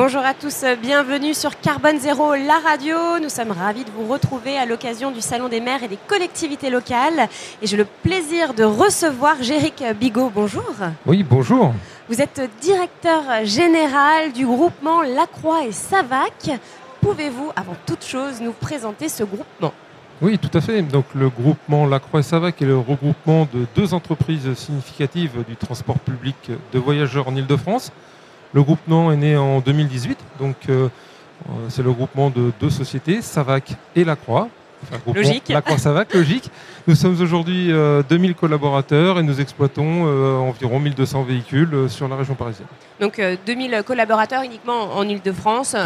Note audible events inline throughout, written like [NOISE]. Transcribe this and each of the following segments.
Bonjour à tous, bienvenue sur Carbone Zéro, la radio. Nous sommes ravis de vous retrouver à l'occasion du Salon des maires et des collectivités locales. Et j'ai le plaisir de recevoir Géric Bigot. Bonjour. Oui, bonjour. Vous êtes directeur général du groupement Lacroix et Savac. Pouvez-vous, avant toute chose, nous présenter ce groupement? Oui, tout à fait. Donc, le groupement Lacroix et Savac est le regroupement de deux entreprises significatives du transport public de voyageurs en Ile-de-France. Le groupement est né en 2018, donc euh, c'est le groupement de deux sociétés, Savac et Lacroix. logique. Lacroix Savac, logique. Nous sommes aujourd'hui 2000 euh, collaborateurs et nous exploitons euh, environ 1200 véhicules sur la région parisienne. Donc 2000 collaborateurs uniquement en Ile-de-France,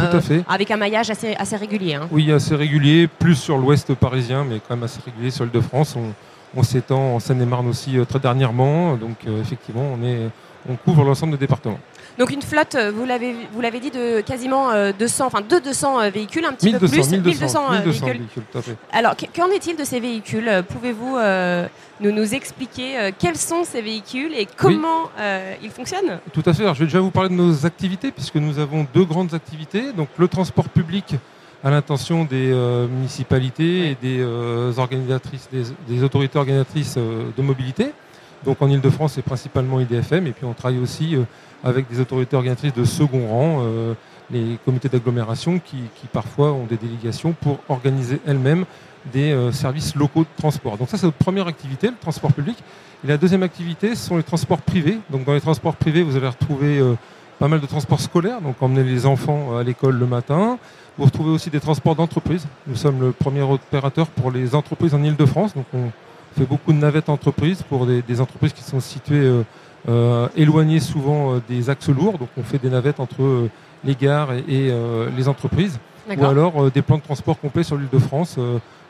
avec un maillage assez, assez régulier. Hein. Oui, assez régulier, plus sur l'ouest parisien, mais quand même assez régulier sur l'Île-de-France. On, on s'étend en Seine-et-Marne aussi très dernièrement, donc effectivement on, est, on couvre l'ensemble des départements. Donc une flotte, euh, vous l'avez, vous l'avez dit, de quasiment 200, euh, enfin de 200 euh, véhicules, un petit peu plus. 1200, véhicules. tout à fait. Alors qu'en est-il de ces véhicules Pouvez-vous nous, nous expliquer quels sont ces véhicules et comment ils fonctionnent? Tout à fait. Alors, je vais déjà vous parler de nos activités, puisque nous avons deux grandes activités. Donc le transport public à l'intention des municipalités et des organisatrices, des, autorités organisatrices de mobilité. Donc en Ile-de-France, c'est principalement IDFM, et puis on travaille aussi avec des autorités organisatrices de second rang, euh, les comités d'agglomération qui, parfois ont des délégations pour organiser elles-mêmes des euh, services locaux de transport. Donc ça c'est notre première activité, le transport public. Et la deuxième activité, ce sont les transports privés. Donc dans les transports privés, vous allez retrouver euh, pas mal de transports scolaires, donc emmener les enfants à l'école le matin. Vous retrouvez aussi des transports d'entreprise. Nous sommes le premier opérateur pour les entreprises en Ile-de-France. Donc on fait beaucoup de navettes entreprises pour des, des entreprises qui sont situées euh, éloigné souvent euh, des axes lourds. Donc on fait des navettes entre euh, les gares et, les entreprises. Ou alors des plans de transport complets sur l'île de France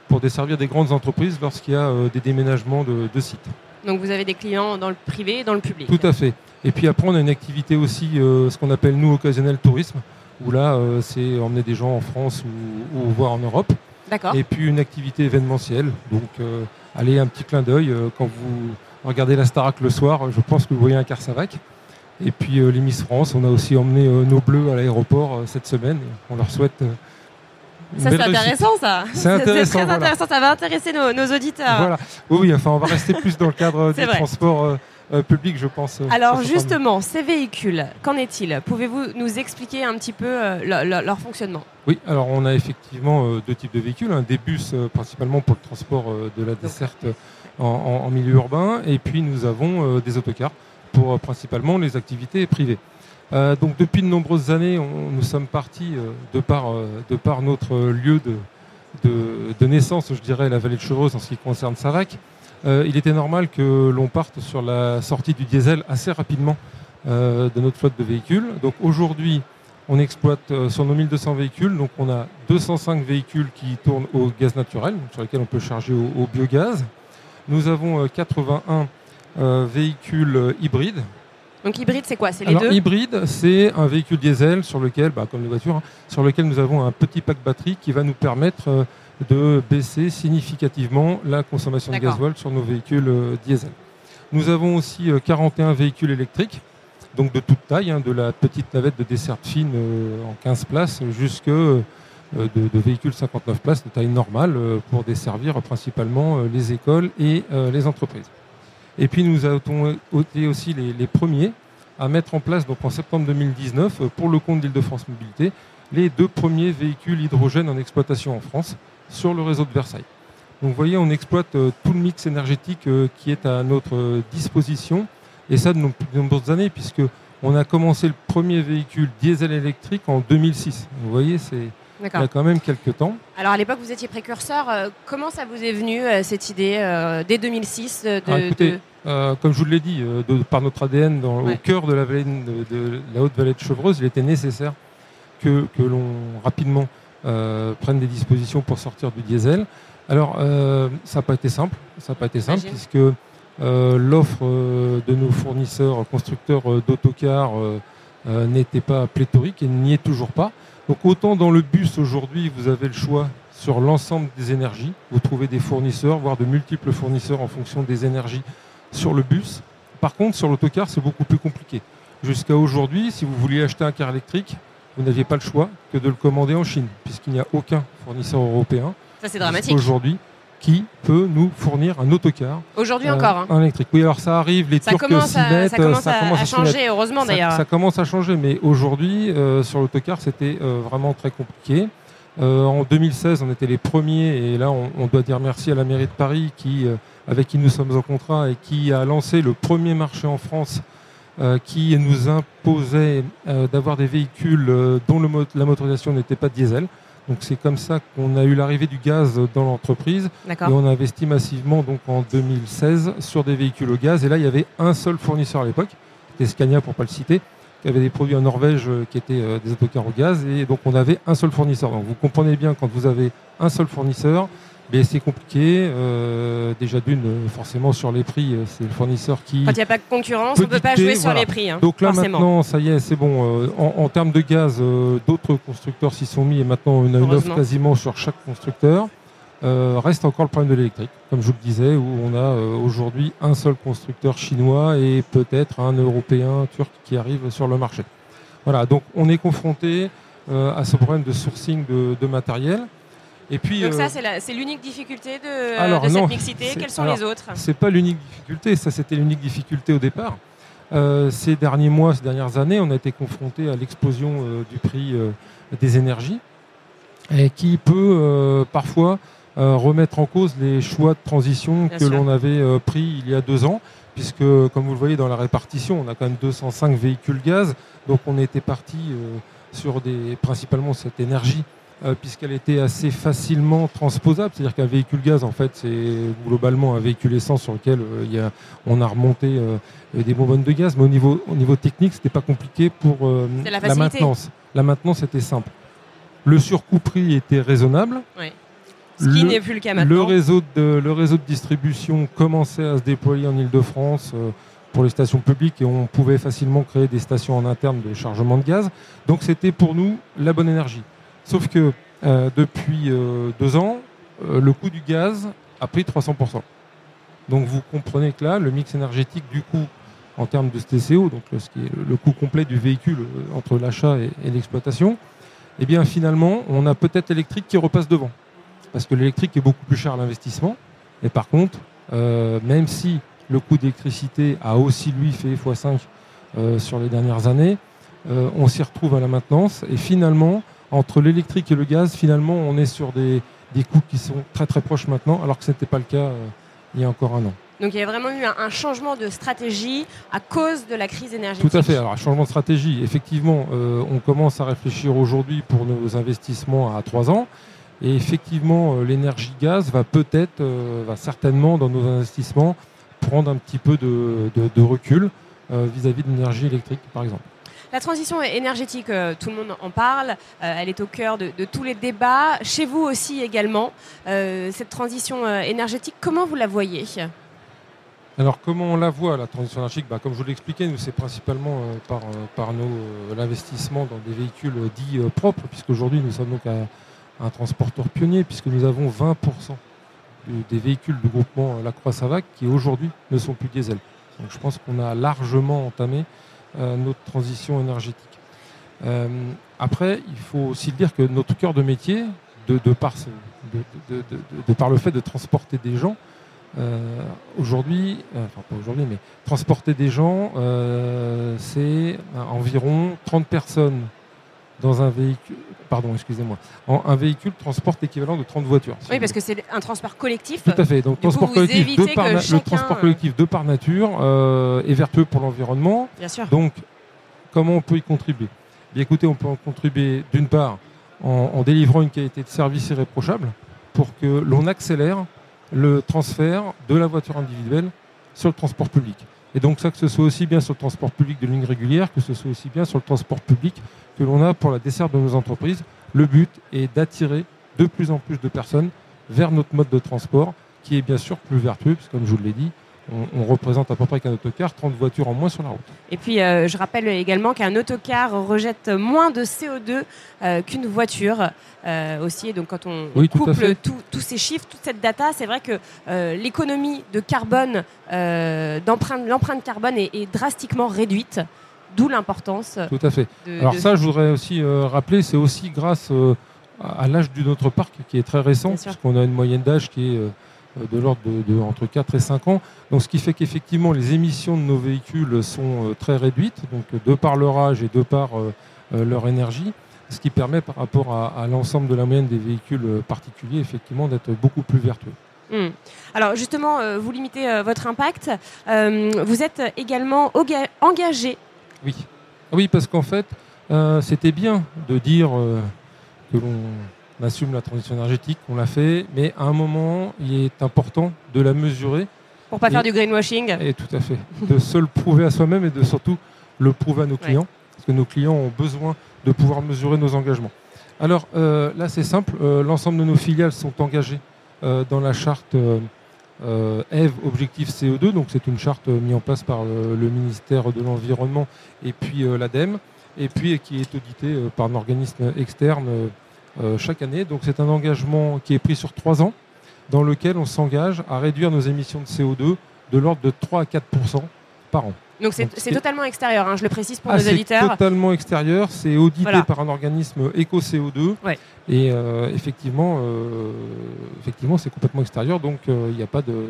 pour desservir des grandes entreprises lorsqu'il y a des déménagements de, sites. Donc vous avez des clients dans le privé et dans le public Tout à fait. Et puis après, on a une activité aussi, ce qu'on appelle nous occasionnel tourisme, où là, c'est emmener des gens en France ou, ou voir en Europe. D'accord. Et puis une activité événementielle. Donc allez, un petit clin d'œil quand vous regardez la Starac le soir, je pense que vous voyez un car Savac. Et puis euh, les Miss France, on a aussi emmené euh, nos bleus à l'aéroport euh, cette semaine. On leur souhaite. Ça, c'est intéressant, ça. C'est intéressant. très intéressant. Ça va intéresser nos, auditeurs. Voilà. Oui, enfin, on va rester plus dans le cadre du transport public, je pense. Alors, justement, ces véhicules, qu'en est-il? Pouvez-vous nous expliquer un petit peu leur fonctionnement? Oui, alors on a effectivement deux types de véhicules. Des bus, principalement pour le transport de la desserte en, milieu urbain. Et puis nous avons euh, des autocars pour euh, principalement les activités privées. Euh, donc depuis de nombreuses années, nous sommes partis de, par, de par notre lieu de, naissance, je dirais, la vallée de Chevreuse en ce qui concerne Savac. il était normal que l'on parte sur la sortie du diesel assez rapidement de notre flotte de véhicules. Donc aujourd'hui, on exploite sur nos 1200 véhicules, donc on a 205 véhicules qui tournent au gaz naturel, sur lesquels on peut charger au biogaz. Nous avons 81 euh, euh, véhicules euh, hybrides. Donc hybride, c'est quoi? C'est les deux? Hybride, c'est un véhicule diesel sur lequel, bah, comme les voitures, hein, sur lequel nous avons un petit pack batterie qui va nous permettre de baisser significativement la consommation de gasoil sur nos véhicules diesel. Nous avons aussi 41 véhicules électriques, donc de toute taille, hein, de la petite navette de desserte fine en 15 places jusque euh, de, véhicules 59 places de taille normale euh, pour desservir principalement euh, les écoles et les entreprises. Et puis nous avons été aussi les, premiers à mettre en place, donc en septembre 2019, pour le compte d'Île-de-France Mobilité, les deux premiers véhicules hydrogène en exploitation en France sur le réseau de Versailles. Donc vous voyez, on exploite tout le mix énergétique qui est à notre disposition, et ça de nombreuses années, puisque on a commencé le premier véhicule diesel électrique en 2006. Vous voyez, c'est il y a quand même quelques temps. Alors à l'époque, vous étiez précurseur. Euh, comment ça vous est venu euh, cette idée euh, dès 2006 de, ah, écoutez, Comme je vous l'ai dit, par notre ADN, au cœur de la, vallée de, la haute vallée de Chevreuse, il était nécessaire que, que l'on rapidement prenne des dispositions pour sortir du diesel. Alors, ça n'a pas été simple. Ça n'a pas été simple puisque l'offre de nos fournisseurs constructeurs d'autocars n'était pas pléthorique et n'y est toujours pas. Donc autant dans le bus aujourd'hui, vous avez le choix sur l'ensemble des énergies. Vous trouvez des fournisseurs, voire de multiples fournisseurs en fonction des énergies sur le bus. Par contre, sur l'autocar, c'est beaucoup plus compliqué. Jusqu'à aujourd'hui, si vous vouliez acheter un car électrique, vous n'aviez pas le choix que de le commander en Chine, puisqu'il n'y a aucun fournisseur européen. Ça, c'est dramatique. Aujourd'hui, qui peut nous fournir un autocar. Aujourd'hui encore. Hein. Un électrique. Oui, alors ça arrive, les ça commence ça, commence à, changer, heureusement d'ailleurs. Ça, commence à changer, mais aujourd'hui, euh, sur l'autocar, c'était euh, vraiment très compliqué. Euh, en 2016, on était les premiers, et là, on, doit dire merci à la mairie de Paris, qui, euh, avec qui nous sommes en contrat et qui a lancé le premier marché en France euh, qui nous imposait d'avoir des véhicules dont la motorisation n'était pas diesel. Donc c'est comme ça qu'on a eu l'arrivée du gaz dans l'entreprise. Et on a investi massivement donc en 2016 sur des véhicules au gaz. Et là, il y avait un seul fournisseur à l'époque, c'était Scania pour pas le citer, il y avait des produits en Norvège euh, qui étaient euh, des autocars au gaz et donc on avait un seul fournisseur. Donc vous comprenez bien quand vous avez un seul fournisseur, ben, c'est compliqué. Euh, déjà d'une, forcément sur les prix, c'est le fournisseur qui. Quand il n'y a pas de concurrence, on ne peut pas jouer sur les prix. Hein, donc là maintenant, ça y est, c'est bon. en, termes de gaz, d'autres constructeurs s'y sont mis et maintenant on a une offre quasiment sur chaque constructeur. Euh, reste encore le problème de l'électrique, comme je vous le disais, où on a euh, aujourd'hui un seul constructeur chinois et peut-être un européen turc qui arrive sur le marché. Voilà, donc on est confronté euh, à ce problème de sourcing de, matériel. Et puis, donc ça, c'est l'unique difficulté de, cette mixité. Quelles sont les autres? C'est pas l'unique difficulté, ça c'était l'unique difficulté au départ. ces derniers mois, ces dernières années, on a été confronté à l'explosion du prix des énergies, et qui peut parfois remettre en cause les choix de transition que l'on avait euh, pris il y a deux ans, puisque comme vous le voyez dans la répartition, on a quand même 205 véhicules gaz, donc on était parti euh, sur des, principalement cette énergie puisqu'elle était assez facilement transposable. C'est-à-dire qu'un véhicule gaz, en fait, c'est globalement un véhicule essence sur lequel il y a, on a remonté des bonbonnes de gaz. Mais au niveau, au niveau technique, c'était pas compliqué pour la, la, maintenance. La maintenance était simple. Le surcoût prix était raisonnable. Oui. Ce qui n'est plus le cas maintenant. Le réseau, de, le réseau de distribution commençait à se déployer en Ile-de-France euh, pour les stations publiques et on pouvait facilement créer des stations en interne de chargement de gaz. Donc c'était pour nous la bonne énergie. Sauf que euh, depuis euh, deux ans, le coût du gaz a pris 300%. Donc vous comprenez que là, le mix énergétique du coût en termes de TCO, donc ce qui est le coût complet du véhicule entre l'achat et, et l'exploitation, eh bien finalement, on a peut-être l'électrique qui repasse devant parce que l'électrique est beaucoup plus cher à l'investissement. Et par contre, euh, même si le coût d'électricité a aussi lui fait x5 euh, sur les dernières années, euh, on s'y retrouve à la maintenance. Et finalement, entre l'électrique et le gaz, finalement, on est sur des, coûts qui sont très très proches maintenant, alors que ce n'était pas le cas il y a encore un an. Donc il y a vraiment eu un, changement de stratégie à cause de la crise énergétique. Tout à fait. Alors, un changement de stratégie, effectivement, on commence à réfléchir aujourd'hui pour nos investissements à trois ans. Et effectivement, euh, l'énergie gaz va peut-être, euh, va certainement dans nos investissements prendre un petit peu de, recul euh, vis-à-vis de l'énergie électrique, par exemple. La transition énergétique, tout le monde en parle, elle est au cœur de, tous les débats, chez vous aussi également. cette transition énergétique, comment vous la voyez? Alors comment on la voit la transition énergétique? Bah, Comme je vous l'ai expliqué, nous c'est principalement par, par l'investissement dans des véhicules dits propres, puisqu'aujourd'hui nous sommes donc à un transporteur pionnier, puisque nous avons 20% des véhicules du groupement La Croix-Savac qui aujourd'hui ne sont plus diesel. Donc je pense qu'on a largement entamé euh, notre transition énergétique. Euh, après, il faut aussi dire que notre cœur de métier, de, par, le fait de transporter des gens, euh, aujourd'hui, enfin pas aujourd'hui, mais transporter des gens, c'est environ 30 personnes dans un véhicule, pardon, excusez-moi, un véhicule transporte l'équivalent de 30 voitures. oui, parce que c'est un transport collectif. Tout à fait. Donc, transport collectif de par le transport collectif de par nature euh, est vertueux pour l'environnement. Bien sûr. Donc, comment on peut y contribuer? Bien, écoutez, on peut en contribuer d'une part en, délivrant une qualité de service irréprochable pour que l'on accélère le transfert de la voiture individuelle sur le transport public. Et donc ça, que ce soit aussi bien sur le transport public de ligne régulière, que ce soit aussi bien sur le transport public que l'on a pour la desserte de nos entreprises. Le but est d'attirer de plus en plus de personnes vers notre mode de transport, qui est bien sûr plus vertueux, puisque comme je vous l'ai dit, on, représente à peu près qu'un autocar 30 voitures en moins sur la route. Et puis, euh, je rappelle également qu'un autocar rejette moins de CO2 euh, qu'une voiture euh, aussi. donc, quand on couple tous ces chiffres, toute cette data, c'est vrai que l'économie de carbone, l'empreinte carbone est, drastiquement réduite. D'où l'importance. Tout à fait. Alors ça, je voudrais aussi rappeler, c'est aussi grâce à l'âge de notre parc qui est très récent, puisqu'on a une moyenne d'âge qui est de l'ordre de, entre 4 et 5 ans. Donc, ce qui fait qu'effectivement, les émissions de nos véhicules sont euh, très réduites, donc de par leur âge et de par euh, leur énergie, ce qui permet par rapport à, l'ensemble de la moyenne des véhicules particuliers, effectivement, d'être beaucoup plus vertueux. Hmm. Alors justement, vous limitez votre impact. vous êtes également engagé. Oui, oui parce qu'en fait, c'était bien de dire que l'on on assume la transition énergétique, on l'a fait, mais à un moment, il est important de la mesurer. Pour pas faire du greenwashing. Et tout à fait. De se le prouver à soi-même et de surtout le prouver à nos clients, parce que nos clients ont besoin de pouvoir mesurer nos engagements. Alors euh, là, c'est simple. Euh, l'ensemble de nos filiales sont engagées euh, dans la charte EVE Objectif CO2. Donc c'est une charte mise en place par le ministère de l'Environnement et puis l'ADEME, et puis qui est auditée par un organisme externe chaque année. Donc c'est un engagement qui est pris sur trois ans, dans lequel on s'engage à réduire nos émissions de CO2 de l'ordre de 3 à 4% par an. Donc c'est totalement extérieur, hein, je le précise pour ah, nos auditeurs. C'est totalement extérieur, c'est audité par un organisme éco-CO2. Et euh, effectivement, euh, effectivement c'est complètement extérieur, donc il n'y a pas de.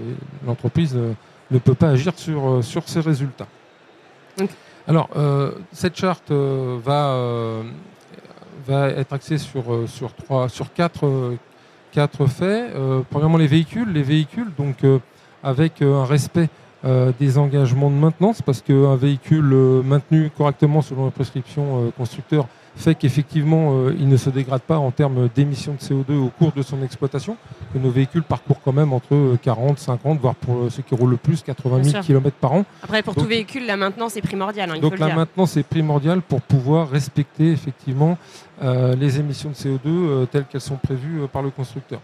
L'entreprise ne peut pas agir sur, sur ces résultats. Alors, cette charte va va être axé sur, euh, sur, trois, sur quatre, euh, quatre faits. Euh, premièrement, les véhicules. Les véhicules, donc avec un respect des engagements de maintenance, parce qu'un véhicule maintenu correctement selon les prescriptions constructeurs fait qu'effectivement, euh, il ne se dégrade pas en termes d'émissions de CO2 au cours de son exploitation. Que nos véhicules parcourent quand même entre 40, 50, voire pour euh, ceux qui roulent le plus, 80 000 km par an. Après, pour tout véhicule, la maintenance est primordiale. Hein, donc la maintenance est primordiale pour pouvoir respecter effectivement euh, les émissions de CO2 telles qu'elles sont prévues par le constructeur.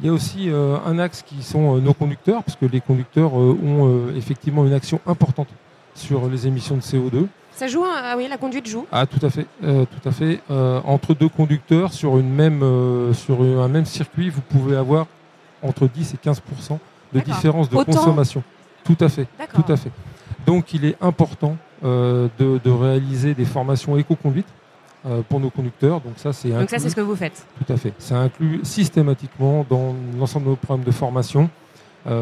Il y a aussi un axe qui sont nos conducteurs, parce que les conducteurs ont effectivement une action importante sur les émissions de CO2. Ça joue, ah oui, la conduite joue. Ah, tout à fait, euh, tout à fait. Euh, entre deux conducteurs sur une même, euh, sur un même circuit, vous pouvez avoir entre 10 et 15% de différence de consommation. Tout à fait, tout à fait. Donc, il est important de, de, réaliser des formations éco-conduite pour nos conducteurs. Donc ça, c'est Donc ça, c'est ce que vous faites. Tout à fait. C'est inclus systématiquement dans l'ensemble de nos programmes de formation.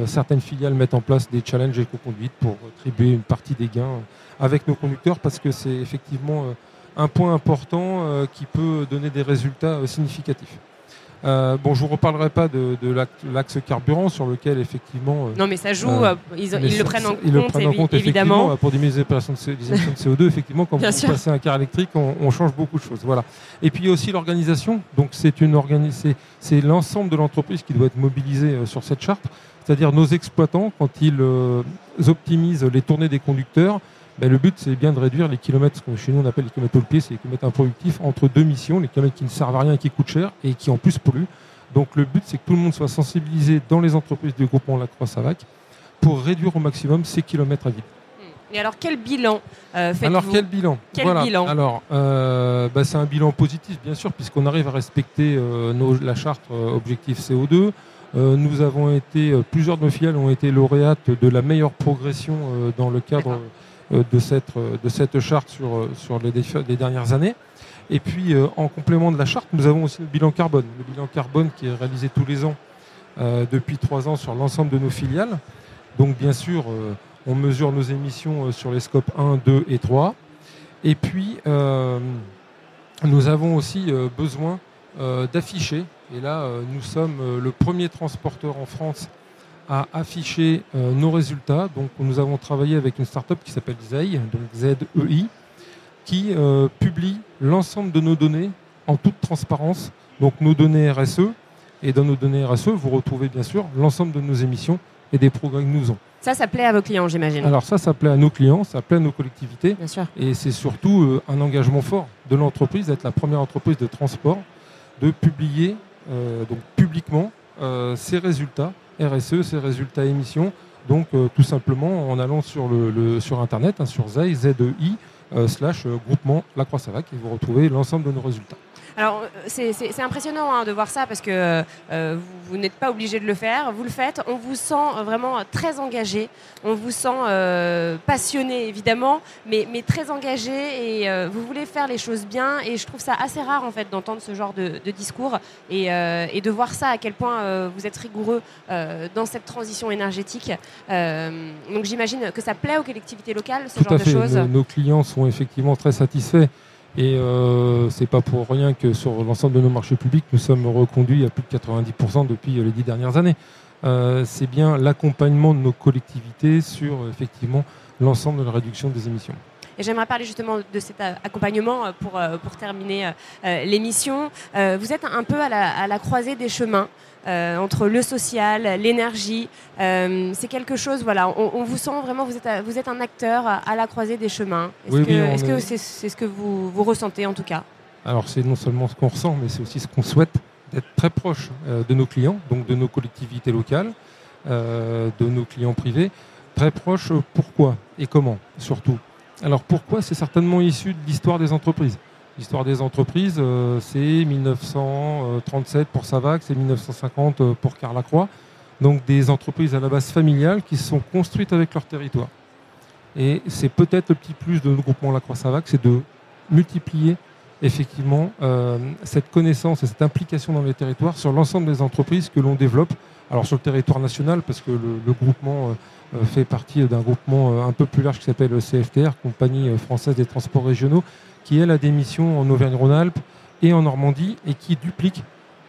Certaines filiales mettent en place des challenges éco-conduite pour attribuer une partie des gains avec nos conducteurs parce que c'est effectivement euh, un point important euh, qui peut donner des résultats euh, bon, je vous reparlerai pas de, l'axe carburant sur lequel effectivement. non, mais ça joue. ils, le prennent en compte, évidemment. pour diminuer les émissions de CO2, [LAUGHS] effectivement, quand vous passez un car électrique, on, change beaucoup de choses. Voilà. Et puis aussi l'organisation. Donc c'est une c'est l'ensemble de l'entreprise qui doit être mobilisé sur cette charte. C'est-à-dire nos exploitants, quand ils optimisent les tournées des conducteurs, ben, le but, c'est bien de réduire les kilomètres, ce que chez nous on appelle les kilomètres au pied, c'est les kilomètres improductifs, entre deux missions, les kilomètres qui ne servent à rien et qui coûtent cher et qui en plus polluent. Donc le but, c'est que tout le monde soit sensibilisé dans les entreprises du groupement Lacroix-Savac pour réduire au maximum ces kilomètres à vide. Et alors quel bilan euh, faites-vous? Alors quel bilan? Quel bilan? Alors euh, bah, c'est un bilan positif bien sûr puisqu'on arrive à respecter euh, la charte objectif CO2. nous avons été, plusieurs de nos filiales ont été lauréates de la meilleure progression dans le cadre euh, de, cette, euh, de cette charte sur, euh, sur les dernières années. Et puis, en complément de la charte, nous avons aussi le bilan carbone. Le bilan carbone qui est réalisé tous les ans depuis trois ans sur l'ensemble de nos filiales. Donc, bien sûr, on mesure nos émissions sur les scopes 1, 2 et 3. Et puis, nous avons aussi besoin d'afficher, et là, nous sommes le premier transporteur en France à afficher euh, nos résultats. Donc, nous avons travaillé avec une start-up qui s'appelle ZEI, donc Z-E-I, qui euh, publie l'ensemble de nos données en toute transparence. Donc, nos données RSE. Et dans nos données RSE, vous retrouvez bien sûr l'ensemble de nos émissions et des progrès que nous avons. Ça, ça plaît à vos clients, j'imagine. Alors ça, ça plaît à nos clients, ça plaît à nos collectivités. Bien sûr. Et c'est surtout euh, un engagement fort de l'entreprise, d'être la première entreprise de transport, de publier donc publiquement ces résultats RSE, ces résultats émissions, Donc tout simplement en allant sur, le, sur Internet, hein, sur ZEI, z e i slash groupement La Croix-Savac, et vous retrouvez l'ensemble de nos résultats. Alors, euh, c'est impressionnant hein, de voir ça parce que euh, vous, n'êtes pas obligé de le faire. Vous le faites. On vous sent vraiment très engagé. On vous sent euh, passionné, évidemment, mais, mais, très engagé et vous voulez faire les choses bien. Et je trouve ça assez rare, en fait, d'entendre ce genre de, discours et, et, de voir ça, à quel point vous êtes rigoureux dans cette transition énergétique. donc, j'imagine que ça plaît aux collectivités locales, ce genre de choses. nos clients sont effectivement très satisfaits. Et euh, c'est pas pour rien que sur l'ensemble de nos marchés publics, nous sommes reconduits à plus de 90% depuis les dix dernières années. Euh, c'est bien l'accompagnement de nos collectivités sur effectivement l'ensemble de la réduction des émissions. Et j'aimerais parler justement de cet accompagnement euh, pour, euh, pour terminer euh, l'émission. Vous êtes un peu à la croisée des chemins. Euh, entre le social, l'énergie. Euh, c'est quelque chose, voilà, on, vous sent vraiment, vous êtes, vous êtes un acteur à, la croisée des chemins. Est-ce que c'est ce que vous, vous, ressentez en tout cas? Alors c'est non seulement ce qu'on ressent, mais c'est aussi ce qu'on souhaite, d'être très proche euh, de nos clients, donc de nos collectivités locales, de nos clients privés. Très proche, pourquoi et comment surtout? Alors pourquoi C'est certainement issu de l'histoire des entreprises. L'histoire des entreprises, euh, c'est 1937 pour Savac, c'est 1950 euh, pour Carlacroix. Donc des entreprises à la base familiale qui se sont construites avec leur territoire. Et c'est peut-être le petit plus de nos groupements Lacroix-Savac, c'est de multiplier effectivement euh, cette connaissance et cette implication dans les territoires sur l'ensemble des entreprises que l'on développe. Alors sur le territoire national, parce que le, groupement fait partie d'un groupement un peu plus large qui s'appelle CFTR, Compagnie française des transports régionaux, qui elle a des missions en Auvergne-Rhône-Alpes et en Normandie et qui duplique,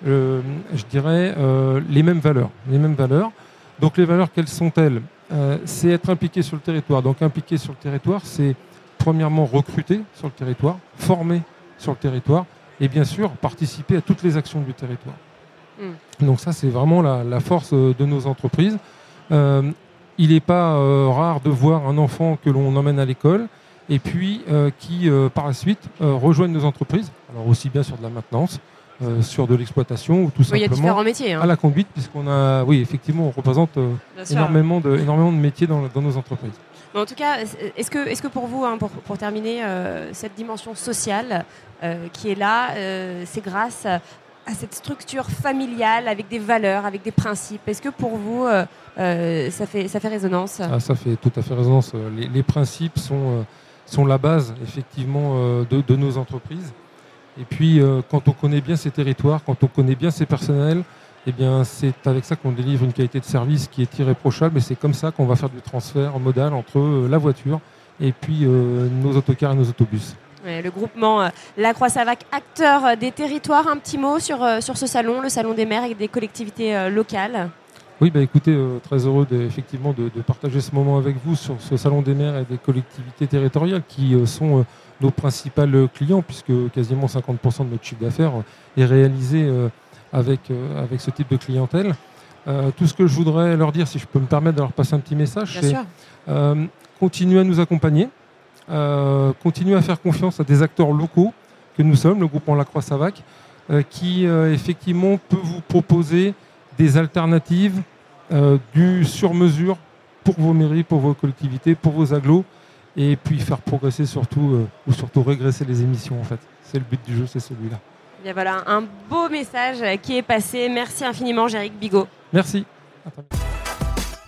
euh, je dirais, euh, les mêmes valeurs. Les mêmes valeurs. Donc les valeurs, quelles sont-elles? Euh, C'est être impliqué sur le territoire. Donc impliqué sur le territoire, c'est premièrement recruter sur le territoire, former sur le territoire et bien sûr participer à toutes les actions du territoire. Hmm. Donc ça, c'est vraiment la, force de nos entreprises. il n'est pas rare de voir un enfant que l'on emmène à l'école et puis euh, qui euh, par la suite euh, rejoignent nos entreprises, alors aussi bien sur de la maintenance, sur de l'exploitation ou tout simplement il y a différents métiers, hein. à la conduite, puisqu'on a, oui, effectivement, on représente énormément de, énormément de métiers dans, nos entreprises. en tout cas, est-ce que, est que pour vous, hein, pour, terminer, cette dimension sociale qui est là, c'est grâce à cette structure familiale avec des valeurs, avec des principes Est-ce que pour vous, ça, fait, ça fait résonance? Ah, Ça fait tout à fait résonance. Les, les principes sont sont la base effectivement euh, de, nos entreprises. Et puis euh, quand on connaît bien ces territoires, quand on connaît bien ces personnels, eh bien c'est avec ça qu'on délivre une qualité de service qui est irréprochable et c'est comme ça qu'on va faire du transfert modal entre euh, la voiture et puis nos autocars et nos autobus. le groupement La Croix-Savac, acteur des territoires, un petit mot sur, sur ce salon, le salon des maires et des collectivités locales oui, bah écoutez, euh, très heureux de, effectivement de, partager ce moment avec vous sur ce salon des maires et des collectivités territoriales qui euh, sont euh, nos principaux clients puisque quasiment 50% de notre chiffre d'affaires est réalisé avec, avec ce type de clientèle. tout ce que je voudrais leur dire, si je peux me permettre de leur passer un petit message, c'est continuer à nous accompagner, continuer à faire confiance à des acteurs locaux que nous sommes, le groupement La Croix-Savac, qui effectivement peut vous proposer des alternatives euh, du sur-mesure pour vos mairies, pour vos collectivités, pour vos agglos, et puis faire progresser surtout, euh, ou surtout régresser les émissions en fait. C'est le but du jeu, c'est celui-là. Bien voilà, un beau message qui est passé. Merci infiniment, Jéric Bigot. Merci.